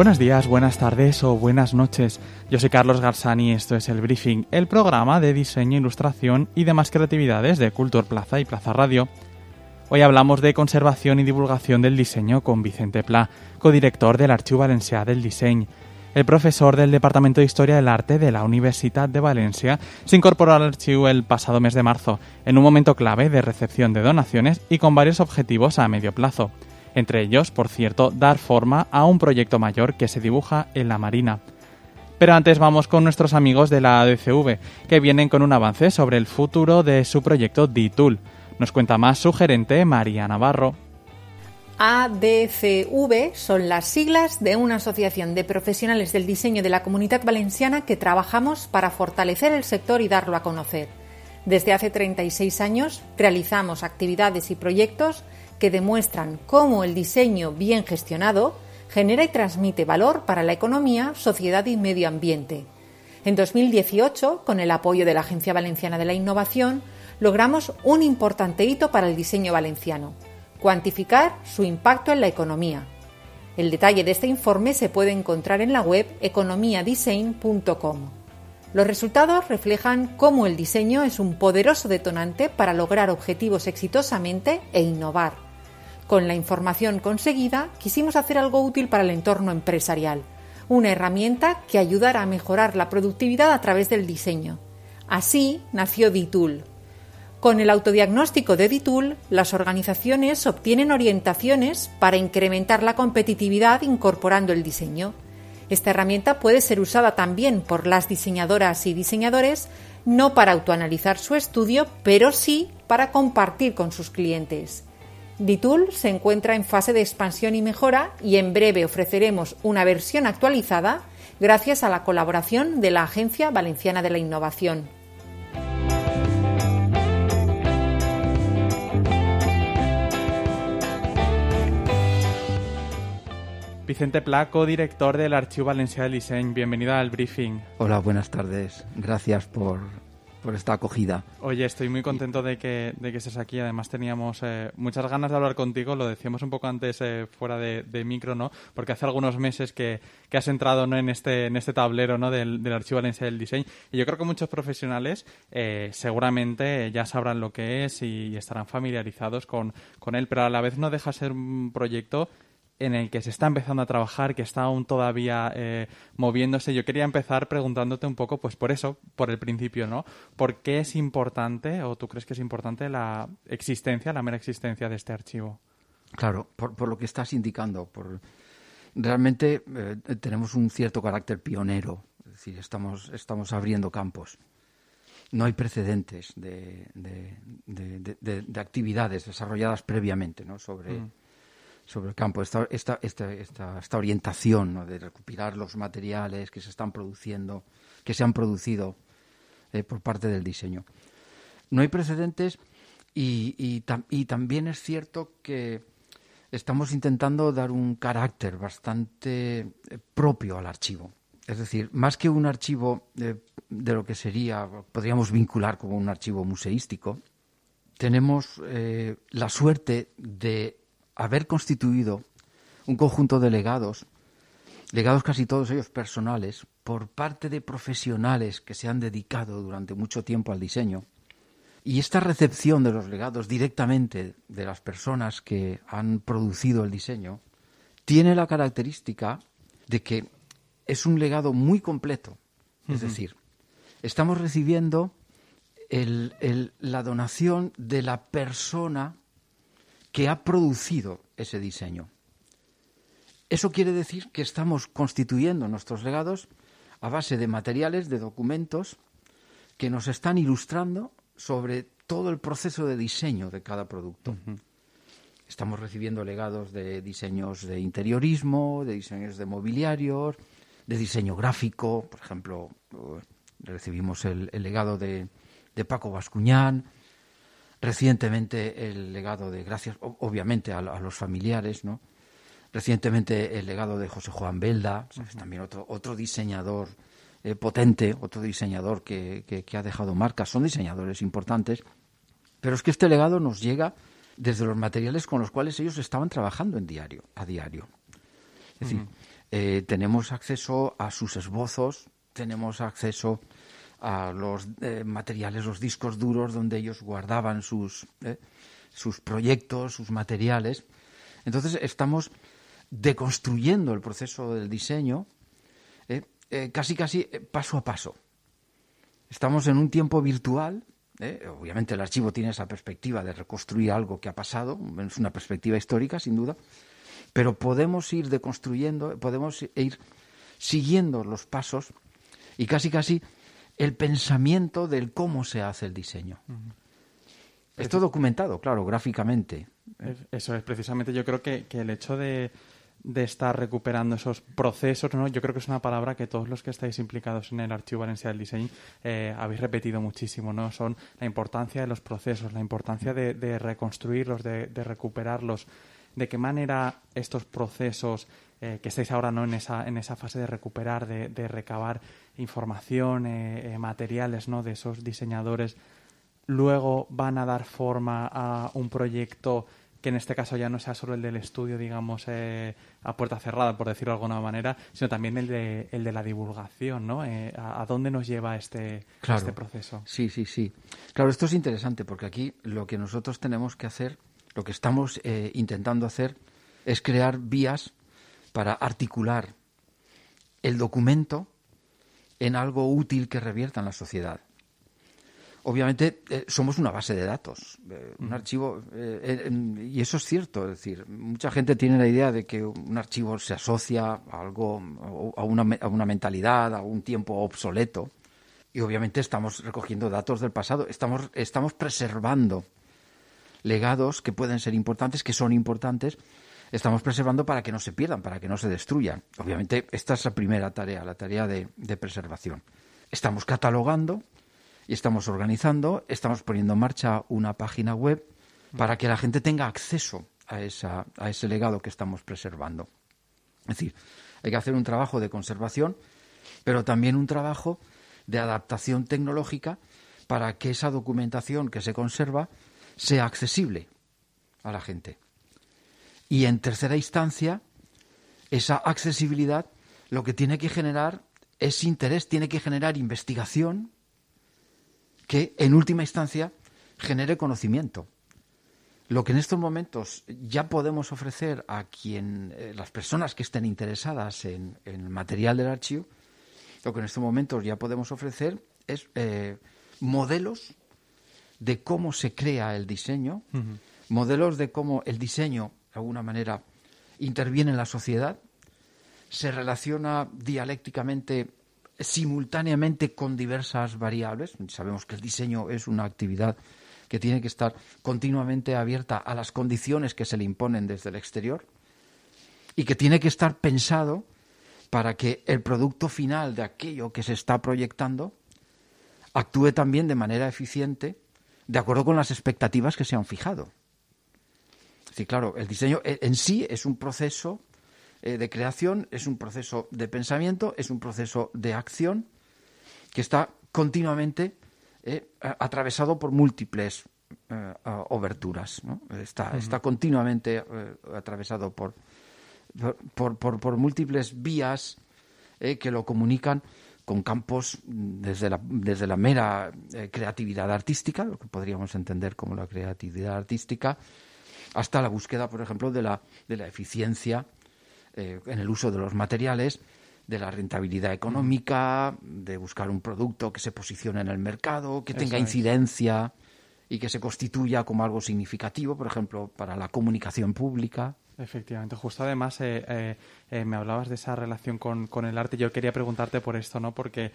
Buenos días, buenas tardes o buenas noches. Yo soy Carlos Garzani y esto es El Briefing, el programa de diseño, ilustración y demás creatividades de Culture Plaza y Plaza Radio. Hoy hablamos de conservación y divulgación del diseño con Vicente Pla, codirector del Archivo Valencià del Diseño. El profesor del Departamento de Historia del Arte de la Universidad de Valencia se incorporó al archivo el pasado mes de marzo, en un momento clave de recepción de donaciones y con varios objetivos a medio plazo. Entre ellos, por cierto, dar forma a un proyecto mayor que se dibuja en la Marina. Pero antes vamos con nuestros amigos de la ADCV, que vienen con un avance sobre el futuro de su proyecto D-Tool. Nos cuenta más su gerente, María Navarro. ADCV son las siglas de una asociación de profesionales del diseño de la comunidad valenciana que trabajamos para fortalecer el sector y darlo a conocer. Desde hace 36 años realizamos actividades y proyectos que demuestran cómo el diseño bien gestionado genera y transmite valor para la economía, sociedad y medio ambiente. En 2018, con el apoyo de la Agencia Valenciana de la Innovación, logramos un importante hito para el diseño valenciano cuantificar su impacto en la economía. El detalle de este informe se puede encontrar en la web economiadesign.com. Los resultados reflejan cómo el diseño es un poderoso detonante para lograr objetivos exitosamente e innovar. Con la información conseguida, quisimos hacer algo útil para el entorno empresarial, una herramienta que ayudara a mejorar la productividad a través del diseño. Así nació DITUL, con el autodiagnóstico de Editool, las organizaciones obtienen orientaciones para incrementar la competitividad incorporando el diseño. Esta herramienta puede ser usada también por las diseñadoras y diseñadores, no para autoanalizar su estudio, pero sí para compartir con sus clientes. Ditool se encuentra en fase de expansión y mejora y en breve ofreceremos una versión actualizada gracias a la colaboración de la Agencia Valenciana de la Innovación. Vicente Placo, director del Archivo Valencia del Diseño. Bienvenido al briefing. Hola, buenas tardes. Gracias por, esta acogida. Oye, estoy muy contento de que, de que estés aquí. Además, teníamos eh, muchas ganas de hablar contigo. Lo decíamos un poco antes eh, fuera de, micro, ¿no? Porque hace algunos meses que, has entrado ¿no? en, este, en este tablero ¿no? del, Archivo Valencia del Diseño. Y yo creo que muchos profesionales eh, seguramente ya sabrán lo que es y, estarán familiarizados con, con él. Pero a la vez no deja ser un proyecto en el que se está empezando a trabajar, que está aún todavía eh, moviéndose. Yo quería empezar preguntándote un poco, pues por eso, por el principio, ¿no? ¿Por qué es importante, o tú crees que es importante, la existencia, la mera existencia de este archivo? Claro, por, lo que estás indicando. Por... Realmente eh, tenemos un cierto carácter pionero, es decir, estamos, estamos abriendo campos. No hay precedentes de, de, actividades desarrolladas previamente ¿no? sobre, mm sobre el campo, esta, esta, esta, esta, orientación de recuperar los materiales que se están produciendo, que se han producido eh, por parte del diseño. No hay precedentes y, y, también es cierto que estamos intentando dar un carácter bastante eh, propio al archivo. Es decir, más que un archivo de, de lo que sería, podríamos vincular como un archivo museístico, tenemos eh, la suerte de haber constituido un conjunto de legados, legados casi todos ellos personales, por parte de profesionales que se han dedicado durante mucho tiempo al diseño. Y esta recepción de los legados directamente de las personas que han producido el diseño tiene la característica de que es un legado muy completo. Es decir, estamos recibiendo la donación de la persona que ha producido ese diseño. Eso quiere decir que estamos constituyendo nuestros legados a base de materiales, de documentos que nos están ilustrando sobre todo el proceso de diseño de cada producto. Estamos recibiendo legados de diseños de interiorismo, de diseños de mobiliarios, de diseño gráfico. Por ejemplo, recibimos el legado de de Paco Bascuñán, recientemente el legado de, gracias obviamente a, los familiares, ¿no? Recientemente el legado de José Juan Belda, también otro, otro diseñador eh, potente, otro diseñador que, que, ha dejado marcas, son diseñadores importantes, pero es que este legado nos llega desde los materiales con los cuales ellos estaban trabajando en diario, a diario. Es decir, eh, tenemos acceso a sus esbozos, tenemos acceso a los eh, materiales, los discos duros donde ellos guardaban sus, sus proyectos, sus materiales. Entonces estamos deconstruyendo el proceso del diseño eh, eh, casi casi eh, paso a paso. Estamos en un tiempo virtual. Obviamente el archivo tiene esa perspectiva de reconstruir algo que ha pasado, es una perspectiva histórica sin duda, pero podemos ir deconstruyendo, podemos ir siguiendo los pasos y casi casi el pensamiento del cómo se hace el diseño. Esto documentado, claro, gráficamente. Eso es, precisamente yo creo que el hecho de, de estar recuperando esos procesos, ¿no? Yo creo que es una palabra que todos los que estáis implicados en el Archivo Valencia del Diseño eh, habéis repetido muchísimo, ¿no? Son la importancia de los procesos, la importancia de, reconstruirlos, de, recuperarlos. ¿De qué manera estos procesos eh, que estáis ahora no en esa, en esa fase de recuperar, de, recabar información, eh, materiales ¿no? de esos diseñadores, luego van a dar forma a un proyecto que en este caso ya no sea solo el del estudio, digamos, eh, a puerta cerrada, por decirlo de alguna manera, sino también el de, el de la divulgación, ¿no? Eh, a, dónde nos lleva este, este proceso? Sí, sí, sí. Claro, esto es interesante porque aquí lo que nosotros tenemos que hacer, lo que estamos eh, intentando hacer, es crear vías para articular el documento en algo útil que revierta en la sociedad. Obviamente eh, somos una base de datos, eh, un archivo, eh, y eso es cierto, es decir, mucha gente tiene la idea de que un archivo se asocia a algo, a una, a una mentalidad, a un tiempo obsoleto, y obviamente estamos recogiendo datos del pasado, estamos, estamos preservando legados que pueden ser importantes, que son importantes, estamos preservando para que no se pierdan, para que no se destruyan. Obviamente esta es la primera tarea, la tarea de ese Estamos catalogando, y estamos organizando, estamos poniendo en marcha una página web para que la gente tenga acceso a, esa, a ese legado que estamos preservando. Es decir, hay que hacer un trabajo de conservación, pero también un trabajo de adaptación tecnológica para que esa documentación que se conserva sea accesible a la gente. Y en tercera instancia, esa accesibilidad lo que tiene que generar es interés, tiene que generar investigación, que en última instancia genere conocimiento. Lo que en estos momentos ya podemos ofrecer a quien eh, las personas que estén interesadas en, el material del archivo, lo que en estos momentos ya podemos ofrecer es eh, modelos de cómo se crea el diseño, modelos de cómo el diseño, de alguna manera, interviene en la sociedad, se relaciona dialécticamente simultáneamente con diversas variables. Sabemos que el diseño es una actividad que tiene que estar continuamente abierta a las condiciones que se le imponen desde el exterior y que tiene que estar pensado para que el producto final de aquello que se está proyectando actúe también de manera eficiente de acuerdo con las expectativas que se han fijado. Sí, claro, el diseño en sí es un proceso eh, de creación, es un proceso de pensamiento, es un proceso de acción que está continuamente eh, atravesado por múltiples eh, oberturas. Está, está continuamente atravesado por por, por, múltiples vías que lo comunican con campos desde la, desde la mera creatividad artística, lo que podríamos entender como la creatividad artística, hasta la búsqueda, por ejemplo, de la, de la eficiencia eh, en el uso de los materiales, de la rentabilidad económica, de buscar un producto que se posicione en el mercado, que tenga incidencia y que se constituya como algo significativo, por ejemplo, para la comunicación pública. Efectivamente, justo además eh, eh, eh, me hablabas de esa relación con, con, el arte. Yo quería preguntarte por esto, ¿no? Porque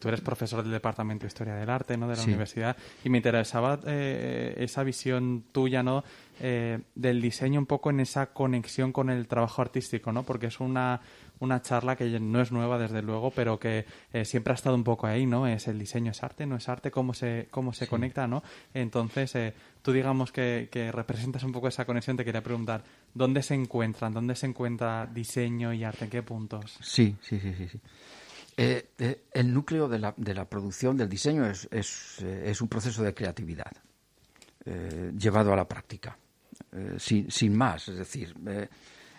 tú eres profesor del Departamento de Historia del Arte, ¿no? De la universidad y me interesaba esa visión tuya, ¿no? del diseño un poco en esa conexión con el trabajo artístico, ¿no? Porque es una una charla que no es nueva desde luego, pero que eh, siempre ha estado un poco ahí, ¿no? Es el diseño, es arte, no es arte, cómo se, cómo se conecta, ¿no? Entonces, eh, tú digamos que, que, representas un poco esa conexión, te quería preguntar, ¿dónde se encuentran? ¿Dónde se encuentra diseño y arte? ¿En qué puntos? Sí, sí, sí, sí. sí. Eh, el núcleo de la, de la, producción del diseño es, es, es un proceso de creatividad llevado a la práctica, sin, sin, más. Es decir,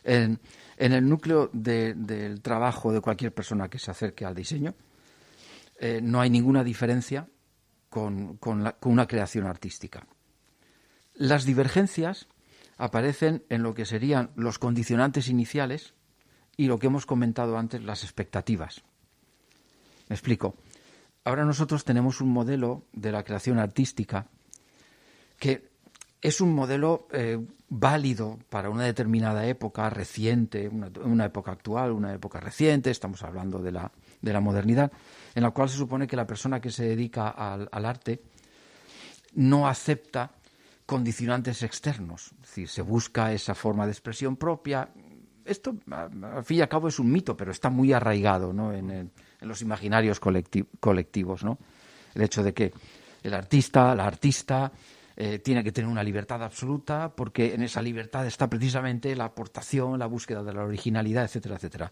en, el núcleo del trabajo de cualquier persona que se acerque al diseño, eh, no hay ninguna diferencia con, una creación artística. Las divergencias aparecen en lo que serían los condicionantes iniciales y lo que hemos comentado antes, las expectativas. Me explico. Ahora nosotros tenemos un modelo de la creación artística que es un modelo eh, válido para una determinada época reciente, una, época actual, una época reciente, estamos hablando de la, de la modernidad, en la cual se supone que la persona que se dedica al, arte no acepta condicionantes externos, es decir, se busca esa forma de expresión propia. Esto, al fin y al cabo, es un mito, pero está muy arraigado ¿no? en, en, los imaginarios colectivos. ¿no? El hecho de que el artista, la artista, eh, tiene que tener una libertad absoluta porque en esa libertad está precisamente la aportación, la búsqueda de la originalidad, etcétera, etcétera.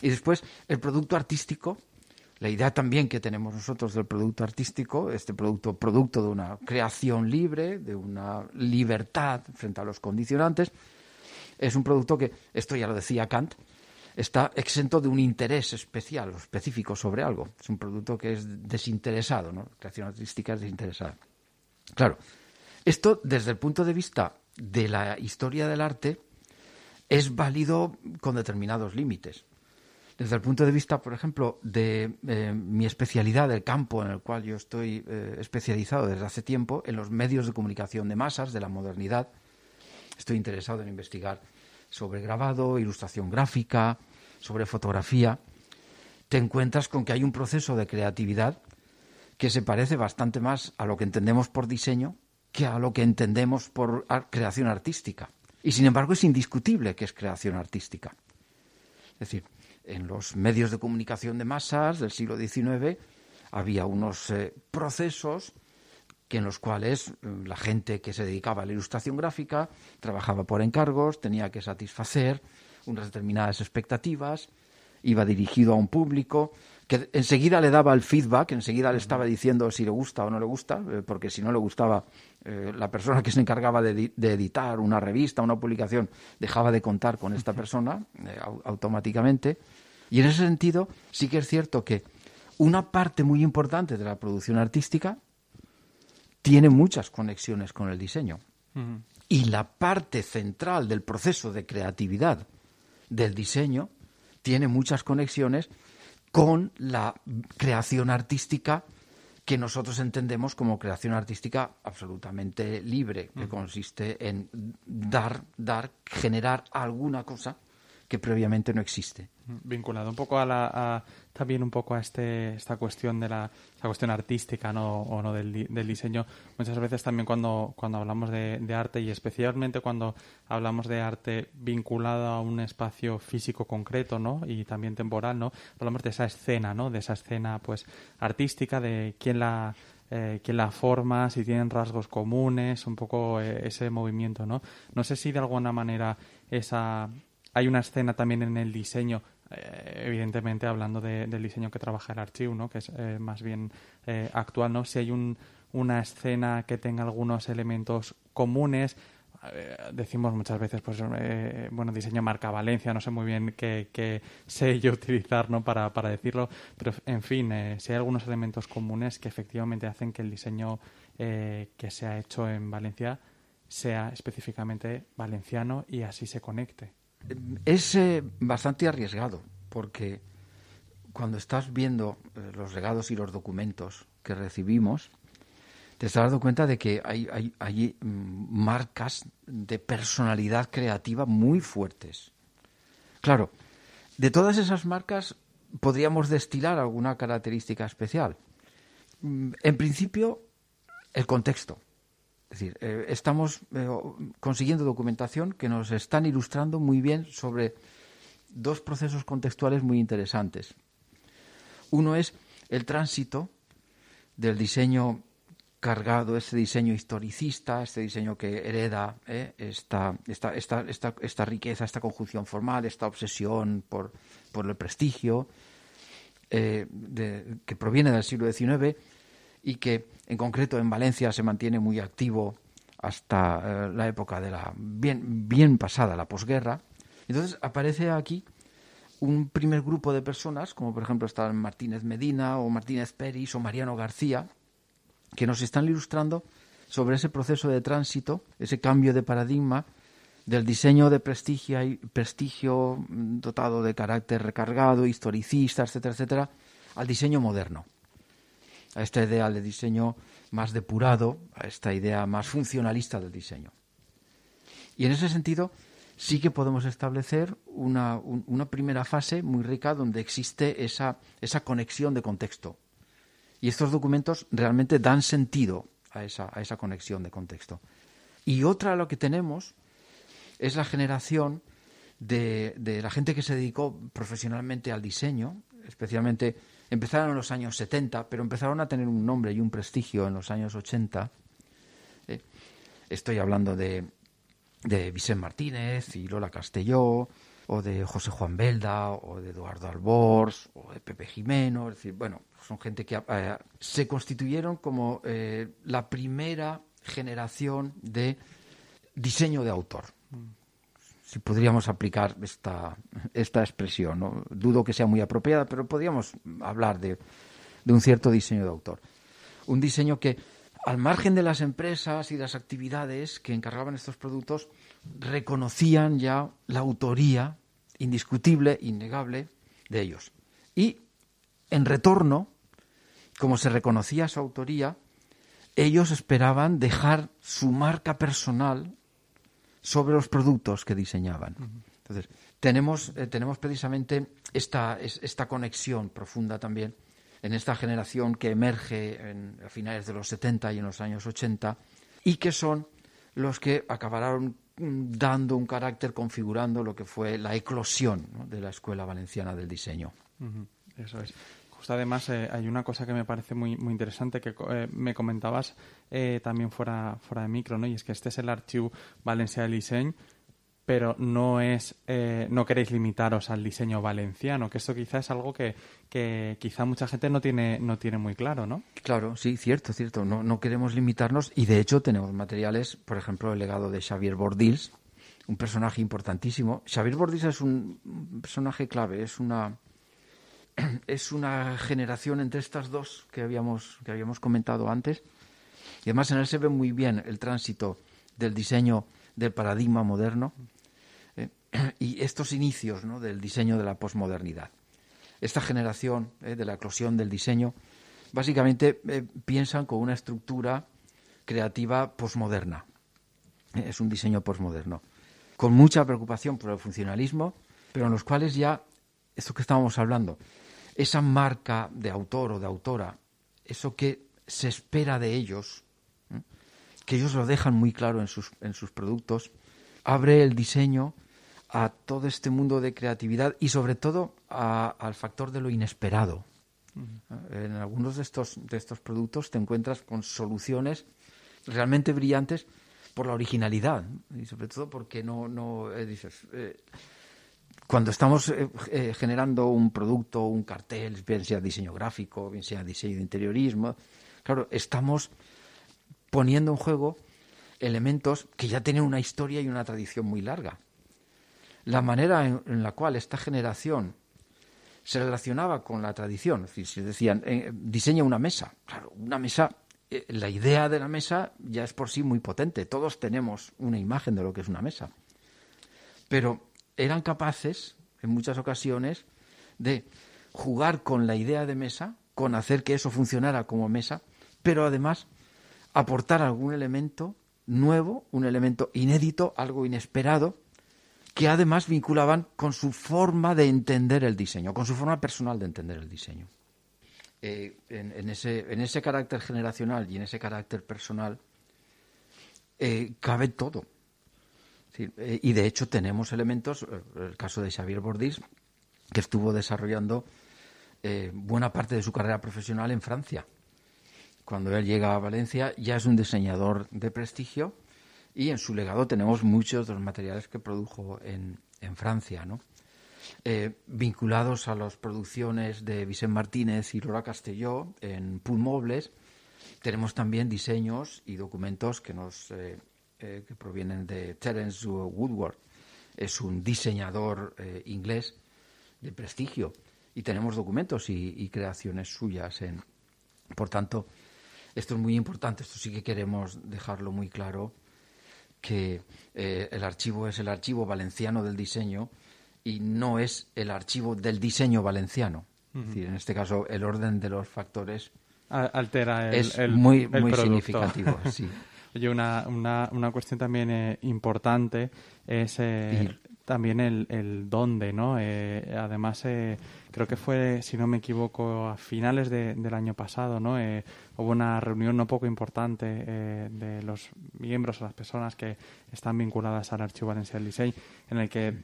Y después el producto artístico, la idea también que tenemos nosotros del producto artístico, este producto producto de una creación libre, de una libertad frente a los condicionantes, es un producto que, esto ya lo decía Kant, está exento de un interés especial o específico sobre algo. Es un producto que es desinteresado, ¿no? Creación artística es desinteresada. Claro, esto, desde el punto de vista de la historia del arte, es válido con determinados límites. Desde el punto de vista, por ejemplo, de eh, mi especialidad, del campo en el cual yo estoy eh, especializado desde hace tiempo, en los medios de comunicación de masas, de la modernidad, estoy interesado en investigar sobre grabado, ilustración gráfica, sobre fotografía, te encuentras con que hay un proceso de creatividad que se parece bastante más a lo que entendemos por diseño que a lo que entendemos por creación artística. Y sin embargo es indiscutible que es creación artística. Es decir, en los medios de comunicación de masas del siglo XIX había unos eh, procesos que en los cuales eh, la gente que se dedicaba a la ilustración gráfica trabajaba por encargos, tenía que satisfacer unas determinadas expectativas, iba dirigido a un público, que enseguida le daba el feedback, enseguida le estaba diciendo si le gusta o no le gusta, eh, porque si no le gustaba, eh, la persona que se encargaba de, editar una revista, una publicación, dejaba de contar con esta persona eh, automáticamente. Y en ese sentido, sí que es cierto que una parte muy importante de la producción artística tiene muchas conexiones con el diseño. Y la parte central del proceso de creatividad del diseño tiene muchas conexiones con la creación artística que nosotros entendemos como creación artística absolutamente libre, que consiste en dar, dar, generar alguna cosa que previamente no existe. Vinculado un poco a la, también un poco a este, esta cuestión de la cuestión artística ¿no? o no del, del, diseño. Muchas veces también cuando, cuando hablamos de, arte y especialmente cuando hablamos de arte vinculado a un espacio físico concreto ¿no? y también temporal, ¿no? hablamos de esa escena, ¿no? de esa escena pues artística, de quién la eh, quién la forma, si tienen rasgos comunes, un poco eh, ese movimiento, ¿no? No sé si de alguna manera esa, hay una escena también en el diseño, eh, evidentemente hablando del diseño que trabaja el archivo, ¿no? que es eh, más bien eh, actual, ¿no? si hay un, una escena que tenga algunos elementos comunes, decimos muchas veces, pues, bueno, diseño marca Valencia, no sé muy bien qué, qué sello utilizar ¿no? para, para decirlo, pero en fin, si hay algunos elementos comunes que efectivamente hacen que el diseño que se ha hecho en Valencia sea específicamente valenciano y así se conecte es eh, bastante arriesgado porque cuando estás viendo eh, los legados y los documentos que recibimos, te estás dando cuenta de que hay, hay, mm, marcas de personalidad creativa muy fuertes. Claro, de todas esas marcas podríamos destilar alguna característica especial. Mm, en principio, el contexto. Es decir, eh, estamos eh, consiguiendo documentación que nos están ilustrando muy bien sobre dos procesos contextuales muy interesantes. Uno es el tránsito del diseño cargado, ese diseño historicista, este diseño que hereda ¿eh? esta, esta, esta, esta, riqueza, esta conjunción formal, esta obsesión por, por el prestigio, eh, que proviene del siglo XIX y que en concreto en Valencia se mantiene muy activo hasta eh, la época de la bien, bien pasada, la posguerra. Entonces aparece aquí un primer grupo de personas, como por ejemplo están Martínez Medina o Martínez Peris o Mariano García, que nos están ilustrando sobre ese proceso de tránsito, ese cambio de paradigma del diseño de prestigio, y prestigio mm, dotado de carácter recargado, historicista, etcétera, etcétera, al diseño moderno, a esta idea de diseño más depurado, a esta idea más funcionalista del diseño. Y en ese sentido, sí que podemos establecer una, una primera fase muy rica donde existe esa, esa conexión de contexto, y estos documentos realmente dan sentido a esa, a esa conexión de contexto. Y otra lo que tenemos es la generación de, de, la gente que se dedicó profesionalmente al diseño, especialmente empezaron en los años 70, pero empezaron a tener un nombre y un prestigio en los años 80. Eh, estoy hablando de, de Vicente Martínez y Lola Castelló, o de José Juan Belda, o de Eduardo Albors, o de Pepe Jimeno, es decir, bueno, son gente que eh, se constituyeron como eh, la primera generación de diseño de autor. Si podríamos aplicar esta, esta expresión, ¿no? dudo que sea muy apropiada, pero podríamos hablar de, de un cierto diseño de autor. Un diseño que, al margen de las empresas y las actividades que encargaban estos productos, reconocían ya la autoría indiscutible, innegable de ellos. Y en retorno, como se reconocía su autoría, ellos esperaban dejar su marca personal sobre los productos que diseñaban. Entonces, tenemos, eh, tenemos precisamente esta, esta conexión profunda también en esta generación que emerge a finales de los 70 y en los años 80 y que son los que acabaron dando un carácter, configurando lo que fue la eclosión de la Escuela Valenciana del Diseño. Eso es. Además eh, hay una cosa que me parece muy, muy interesante que eh, me comentabas eh, también fuera, fuera de micro, ¿no? Y es que este es el archivo Valencia del Diseño pero no es eh, no queréis limitaros al diseño valenciano, que esto quizá es algo que, que, quizá mucha gente no tiene no tiene muy claro, ¿no? Claro, sí, cierto, cierto. No, no queremos limitarnos y de hecho tenemos materiales, por ejemplo, el legado de Xavier Bordils, un personaje importantísimo. Xavier Bordils es un personaje clave, es una es una generación entre estas dos que habíamos que habíamos comentado antes. Y además en él se ve muy bien el tránsito del diseño del paradigma moderno eh, y estos inicios del diseño de la posmodernidad. Esta generación eh, de la eclosión del diseño básicamente eh, piensan con una estructura creativa posmoderna. es un diseño posmoderno, con mucha preocupación por el funcionalismo, pero en los cuales ya, esto que estábamos hablando, esa marca de autor o de autora, eso que se espera de ellos, que ellos lo dejan muy claro en sus, en sus productos, abre el diseño a todo este mundo de creatividad y sobre todo al factor de lo inesperado. En algunos de estos, de estos productos te encuentras con soluciones realmente brillantes por la originalidad y sobre todo porque no, no eh, dices, eh, cuando estamos eh, generando un producto, un cartel, bien sea diseño gráfico, bien sea diseño de interiorismo, claro, estamos poniendo en juego elementos que ya tienen una historia y una tradición muy larga. La manera en, la cual esta generación se relacionaba con la tradición, es decir, si decían, eh, diseña una mesa, claro, una mesa, eh, la idea de la mesa ya es por sí muy potente, todos tenemos una imagen de lo que es una mesa, pero eran capaces, en muchas ocasiones, de jugar con la idea de mesa, con hacer que eso funcionara como mesa, pero además aportar algún elemento nuevo, un elemento inédito, algo inesperado, que además vinculaban con su forma de entender el diseño, con su forma personal de entender el diseño. Eh, en, ese, en, ese, carácter generacional y en ese carácter personal eh, cabe todo. Eh, y de hecho tenemos elementos, eh, el caso de Xavier Bordís, que estuvo desarrollando eh, buena parte de su carrera profesional en Francia. Cuando él llega a Valencia ya es un diseñador de prestigio y en su legado tenemos muchos de los materiales que produjo en, en Francia, ¿no? vinculados a las producciones de Vicente Martínez y Laura Castelló en Pulmobles, tenemos también diseños y documentos que nos que provienen de Terence Woodward. Es un diseñador eh, inglés de prestigio y tenemos documentos y, creaciones suyas. En, por tanto, esto es muy importante, esto sí que queremos dejarlo muy claro, que eh, el archivo es el archivo valenciano del diseño y no es el archivo del diseño valenciano. Es decir, en este caso, el orden de los factores altera el, es muy, muy significativo. Sí. Oye, una, una, una cuestión también eh, importante es eh, también el, el dónde, ¿no? Eh, además, creo que fue, si no me equivoco, a finales de, del año pasado, ¿no? hubo una reunión no poco importante de los miembros o las personas que están vinculadas al Archivo Valencia del Licey, en el que,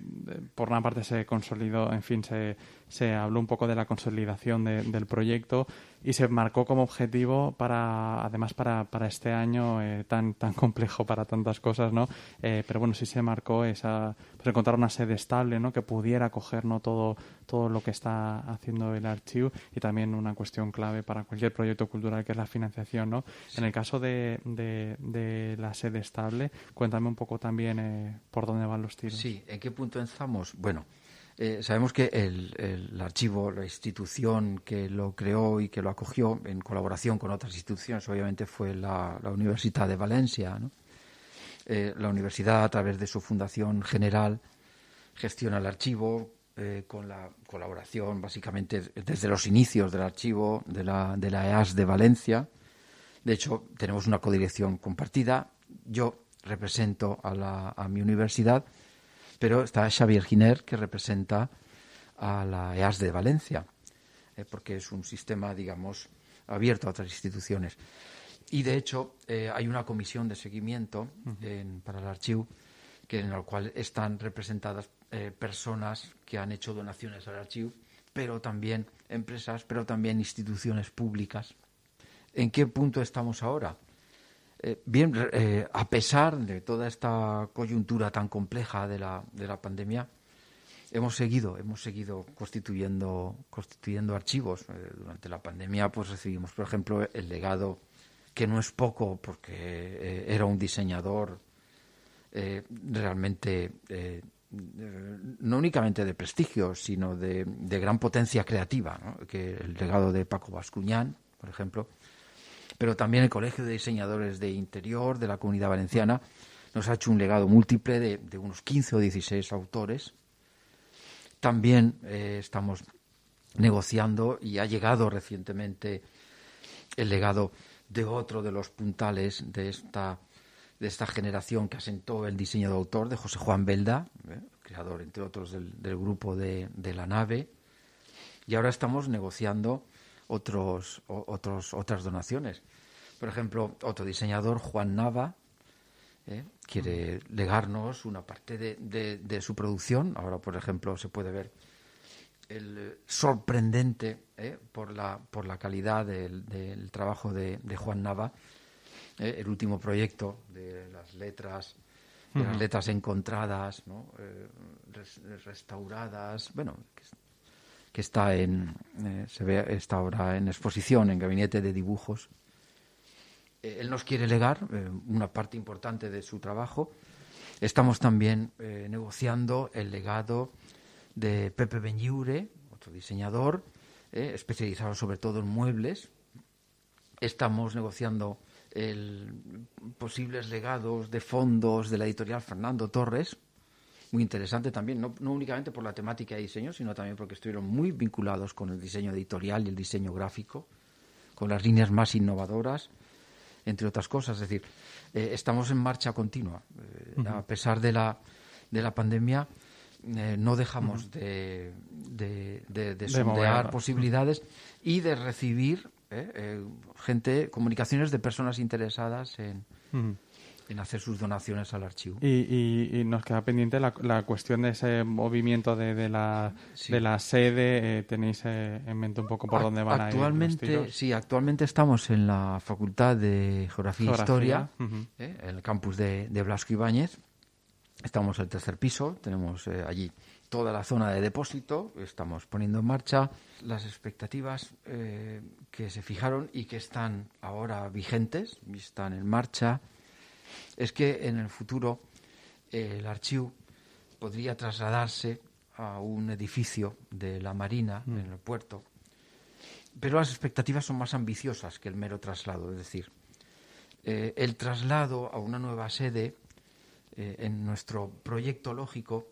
por una parte, se consolidó, en fin, se, se habló un poco de la consolidación del proyecto y se marcó como objetivo para además para, para este año eh, tan tan complejo para tantas cosas no eh, pero bueno sí se marcó esa pues encontrar una sede estable no que pudiera acoger no todo todo lo que está haciendo el archivo y también una cuestión clave para cualquier proyecto cultural que es la financiación no en el caso de, de, la sede estable cuéntame un poco también eh, por dónde van los tiros. Sí en qué punto estamos bueno eh, sabemos que el, archivo, la institución que lo creó y que lo acogió en colaboración con otras instituciones, obviamente fue la, Universidad de Valencia. Eh, la universidad, a través de su fundación general, gestiona el archivo eh, con la colaboración, básicamente, desde los inicios del archivo de la, de la EAS de Valencia. De hecho, tenemos una codirección compartida. Yo represento a, la, a mi universidad pero está Xavier Giner, que representa a la EAS de Valencia, eh, porque es un sistema, digamos, abierto a otras instituciones. Y, de hecho, eh, hay una comisión de seguimiento para el archivo que, en la cual están representadas eh, personas que han hecho donaciones al archivo, pero también empresas, pero también instituciones públicas. ¿En qué punto estamos ahora? Eh, bien, eh, a pesar de toda esta coyuntura tan compleja de la, de la pandemia, hemos seguido, hemos seguido constituyendo, constituyendo archivos. Eh, durante la pandemia, pues recibimos, por ejemplo, el legado, que no es poco, porque era un diseñador realmente no únicamente de prestigio, sino de, de gran potencia creativa, que el legado de Paco Bascuñán, por ejemplo, pero también el Colegio de Diseñadores de Interior de la Comunidad Valenciana nos ha hecho un legado múltiple de, unos 15 o 16 autores. También eh, estamos negociando y ha llegado recientemente el legado de otro de los puntales de esta, de esta generación que asentó el diseño de autor, de José Juan Belda, eh, creador, entre otros, del, grupo de, de, La Nave. Y ahora estamos negociando otros, otros, otras donaciones. Por ejemplo, otro diseñador, Juan Nava, ¿eh? quiere legarnos una parte de, de, su producción. Ahora, por ejemplo, se puede ver el sorprendente ¿eh? por, la, por la calidad del, del trabajo de, de, Juan Nava, ¿eh? el último proyecto de las letras, de las letras encontradas, ¿no? restauradas, bueno, que está en se ve está ahora en exposición en gabinete de dibujos eh, él nos quiere legar eh, una parte importante de su trabajo. Estamos también eh, negociando el legado de Pepe Benlliure, otro diseñador, especializado sobre todo en muebles. Estamos negociando el, posibles legados de fondos de la editorial Fernando Torres, muy interesante también, no, no, únicamente por la temática de diseño, sino también porque estuvieron muy vinculados con el diseño editorial y el diseño gráfico, con las líneas más innovadoras entre otras cosas. Es decir, eh, estamos en marcha continua. Eh, a pesar de la, de la pandemia, eh, no dejamos de, de, sondear posibilidades y de recibir gente, comunicaciones de personas interesadas en, en hacer sus donaciones al archivo. Y, nos queda pendiente la, cuestión de ese movimiento de, de, la, de la sede. Eh, ¿Tenéis eh, en mente un poco por dónde van actualmente, a ir los Sí, actualmente estamos en la Facultad de Geografía, e Historia, en el campus de, de Blasco Ibáñez. Estamos en el tercer piso, tenemos allí toda la zona de depósito, estamos poniendo en marcha las expectativas eh, que se fijaron y que están ahora vigentes, están en marcha, es que en el futuro eh, el archivo podría trasladarse a un edificio de la Marina mm. en el puerto, pero las expectativas son más ambiciosas que el mero traslado, es decir, eh, el traslado a una nueva sede en nuestro proyecto lógico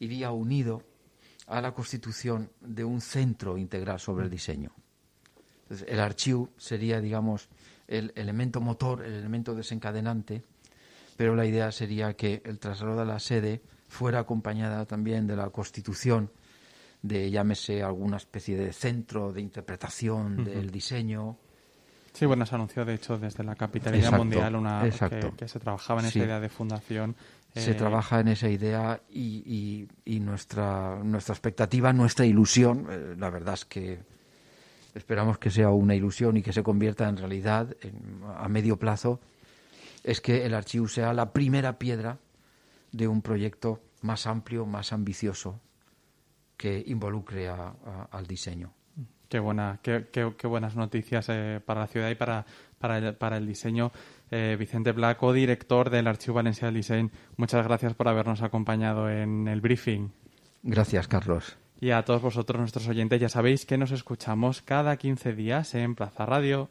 iría unido a la constitución de un centro integral sobre el diseño. Entonces, el archivo sería, digamos, el elemento motor, el elemento desencadenante, pero la idea sería que el traslado de la sede fuera acompañada también de la constitución de, llámese, alguna especie de centro de interpretación del diseño. Sí, bueno, se anunció, de hecho, desde la capitalidad mundial una, que, se trabajaba en esa idea de fundación se eh, trabaja en esa idea y, nuestra, nuestra expectativa, nuestra ilusión, eh, la verdad es que esperamos que sea una ilusión y que se convierta en realidad a medio plazo, es que el archivo sea la primera piedra de un proyecto más amplio, más ambicioso, que involucre al diseño. Qué, buena, qué, qué, buenas noticias eh, para la ciudad y para, para, el, para el diseño. Eh, Vicente Blanco, director del Archivo Valencia del Diseño, muchas gracias por habernos acompañado en el briefing. Gracias, Carlos. Y a todos vosotros, nuestros oyentes, ya sabéis que nos escuchamos cada 15 días en Plaza Radio.